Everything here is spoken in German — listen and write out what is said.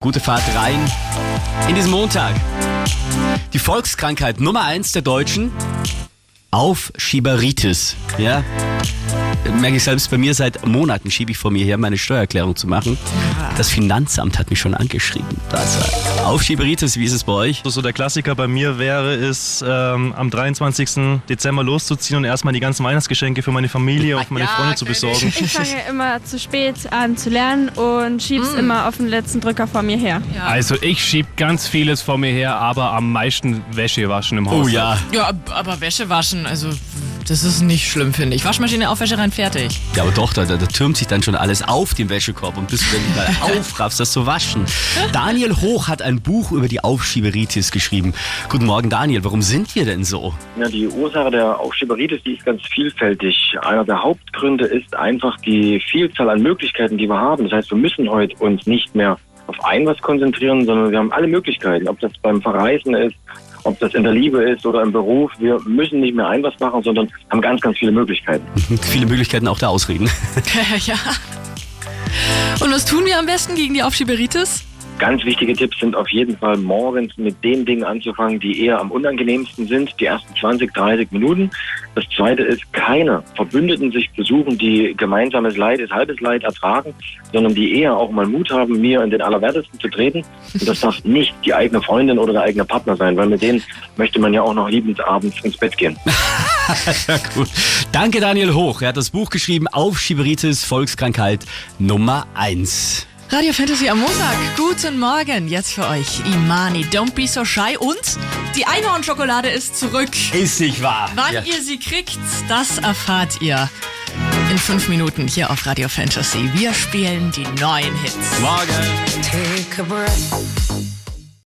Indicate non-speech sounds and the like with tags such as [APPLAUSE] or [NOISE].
Gute Fahrt rein in diesen Montag. Die Volkskrankheit Nummer eins der Deutschen. Aufschieberitis. Ja, merke ich selbst bei mir seit Monaten schiebe ich vor mir her, meine Steuererklärung zu machen. Das Finanzamt hat mich schon angeschrieben. Das Aufschieberitis, wie ist es bei euch? So der Klassiker bei mir wäre es, ähm, am 23. Dezember loszuziehen und erstmal die ganzen Weihnachtsgeschenke für meine Familie und meine Ja, Freunde zu besorgen. Ich fange immer zu spät an zu lernen und schieb's immer auf den letzten Drücker vor mir her. Also ich schieb ganz vieles vor mir her, aber am meisten Wäsche waschen im Haus. Oh ja. Ja, aber Wäsche waschen, also das ist nicht schlimm, finde ich. Waschmaschine auf, Wäsche rein, fertig. Ja, aber doch, da, da, da türmt sich dann schon alles auf den Wäschekorb und bis du dann mal [LAUGHS] aufraffst, das zu waschen. Daniel Hoch hat ein Buch über die Aufschieberitis geschrieben. Guten Morgen, Daniel. Warum sind wir denn so? Ja, die Ursache der Aufschieberitis, die ist ganz vielfältig. Einer der Hauptgründe ist einfach die Vielzahl an Möglichkeiten, die wir haben. Das heißt, wir müssen heute uns nicht mehr auf ein was konzentrieren, sondern wir haben alle Möglichkeiten. Ob das beim Verreisen ist, ob das in der Liebe ist oder im Beruf. Wir müssen nicht mehr ein was machen, sondern haben ganz, ganz viele Möglichkeiten. [LAUGHS] Viele Möglichkeiten auch der Ausreden. [LAUGHS] ja. Und was tun wir am besten gegen die Aufschieberitis? Ganz wichtige Tipps sind auf jeden Fall morgens mit den Dingen anzufangen, die eher am unangenehmsten sind, die ersten 20, 30 Minuten. Das zweite ist, keine Verbündeten sich besuchen, die gemeinsames Leid ist halbes Leid ertragen, sondern die eher auch mal Mut haben, mir in den Allerwertesten zu treten. Und das darf [LAUGHS] nicht die eigene Freundin oder der eigene Partner sein, weil mit denen möchte man ja auch noch liebend abends ins Bett gehen. [LAUGHS] ja, gut. Danke, Daniel Hoch. Er hat das Buch geschrieben, Aufschieberitis, Volkskrankheit Nummer eins. Radio Fantasy am Montag. Guten Morgen. Jetzt für euch Imani. Don't be so shy. Und die Einhornschokolade ist zurück. Ist nicht wahr. Wann Ja. ihr sie kriegt, das erfahrt ihr in fünf Minuten hier auf Radio Fantasy. Wir spielen die neuen Hits. Morgen. Take a breath.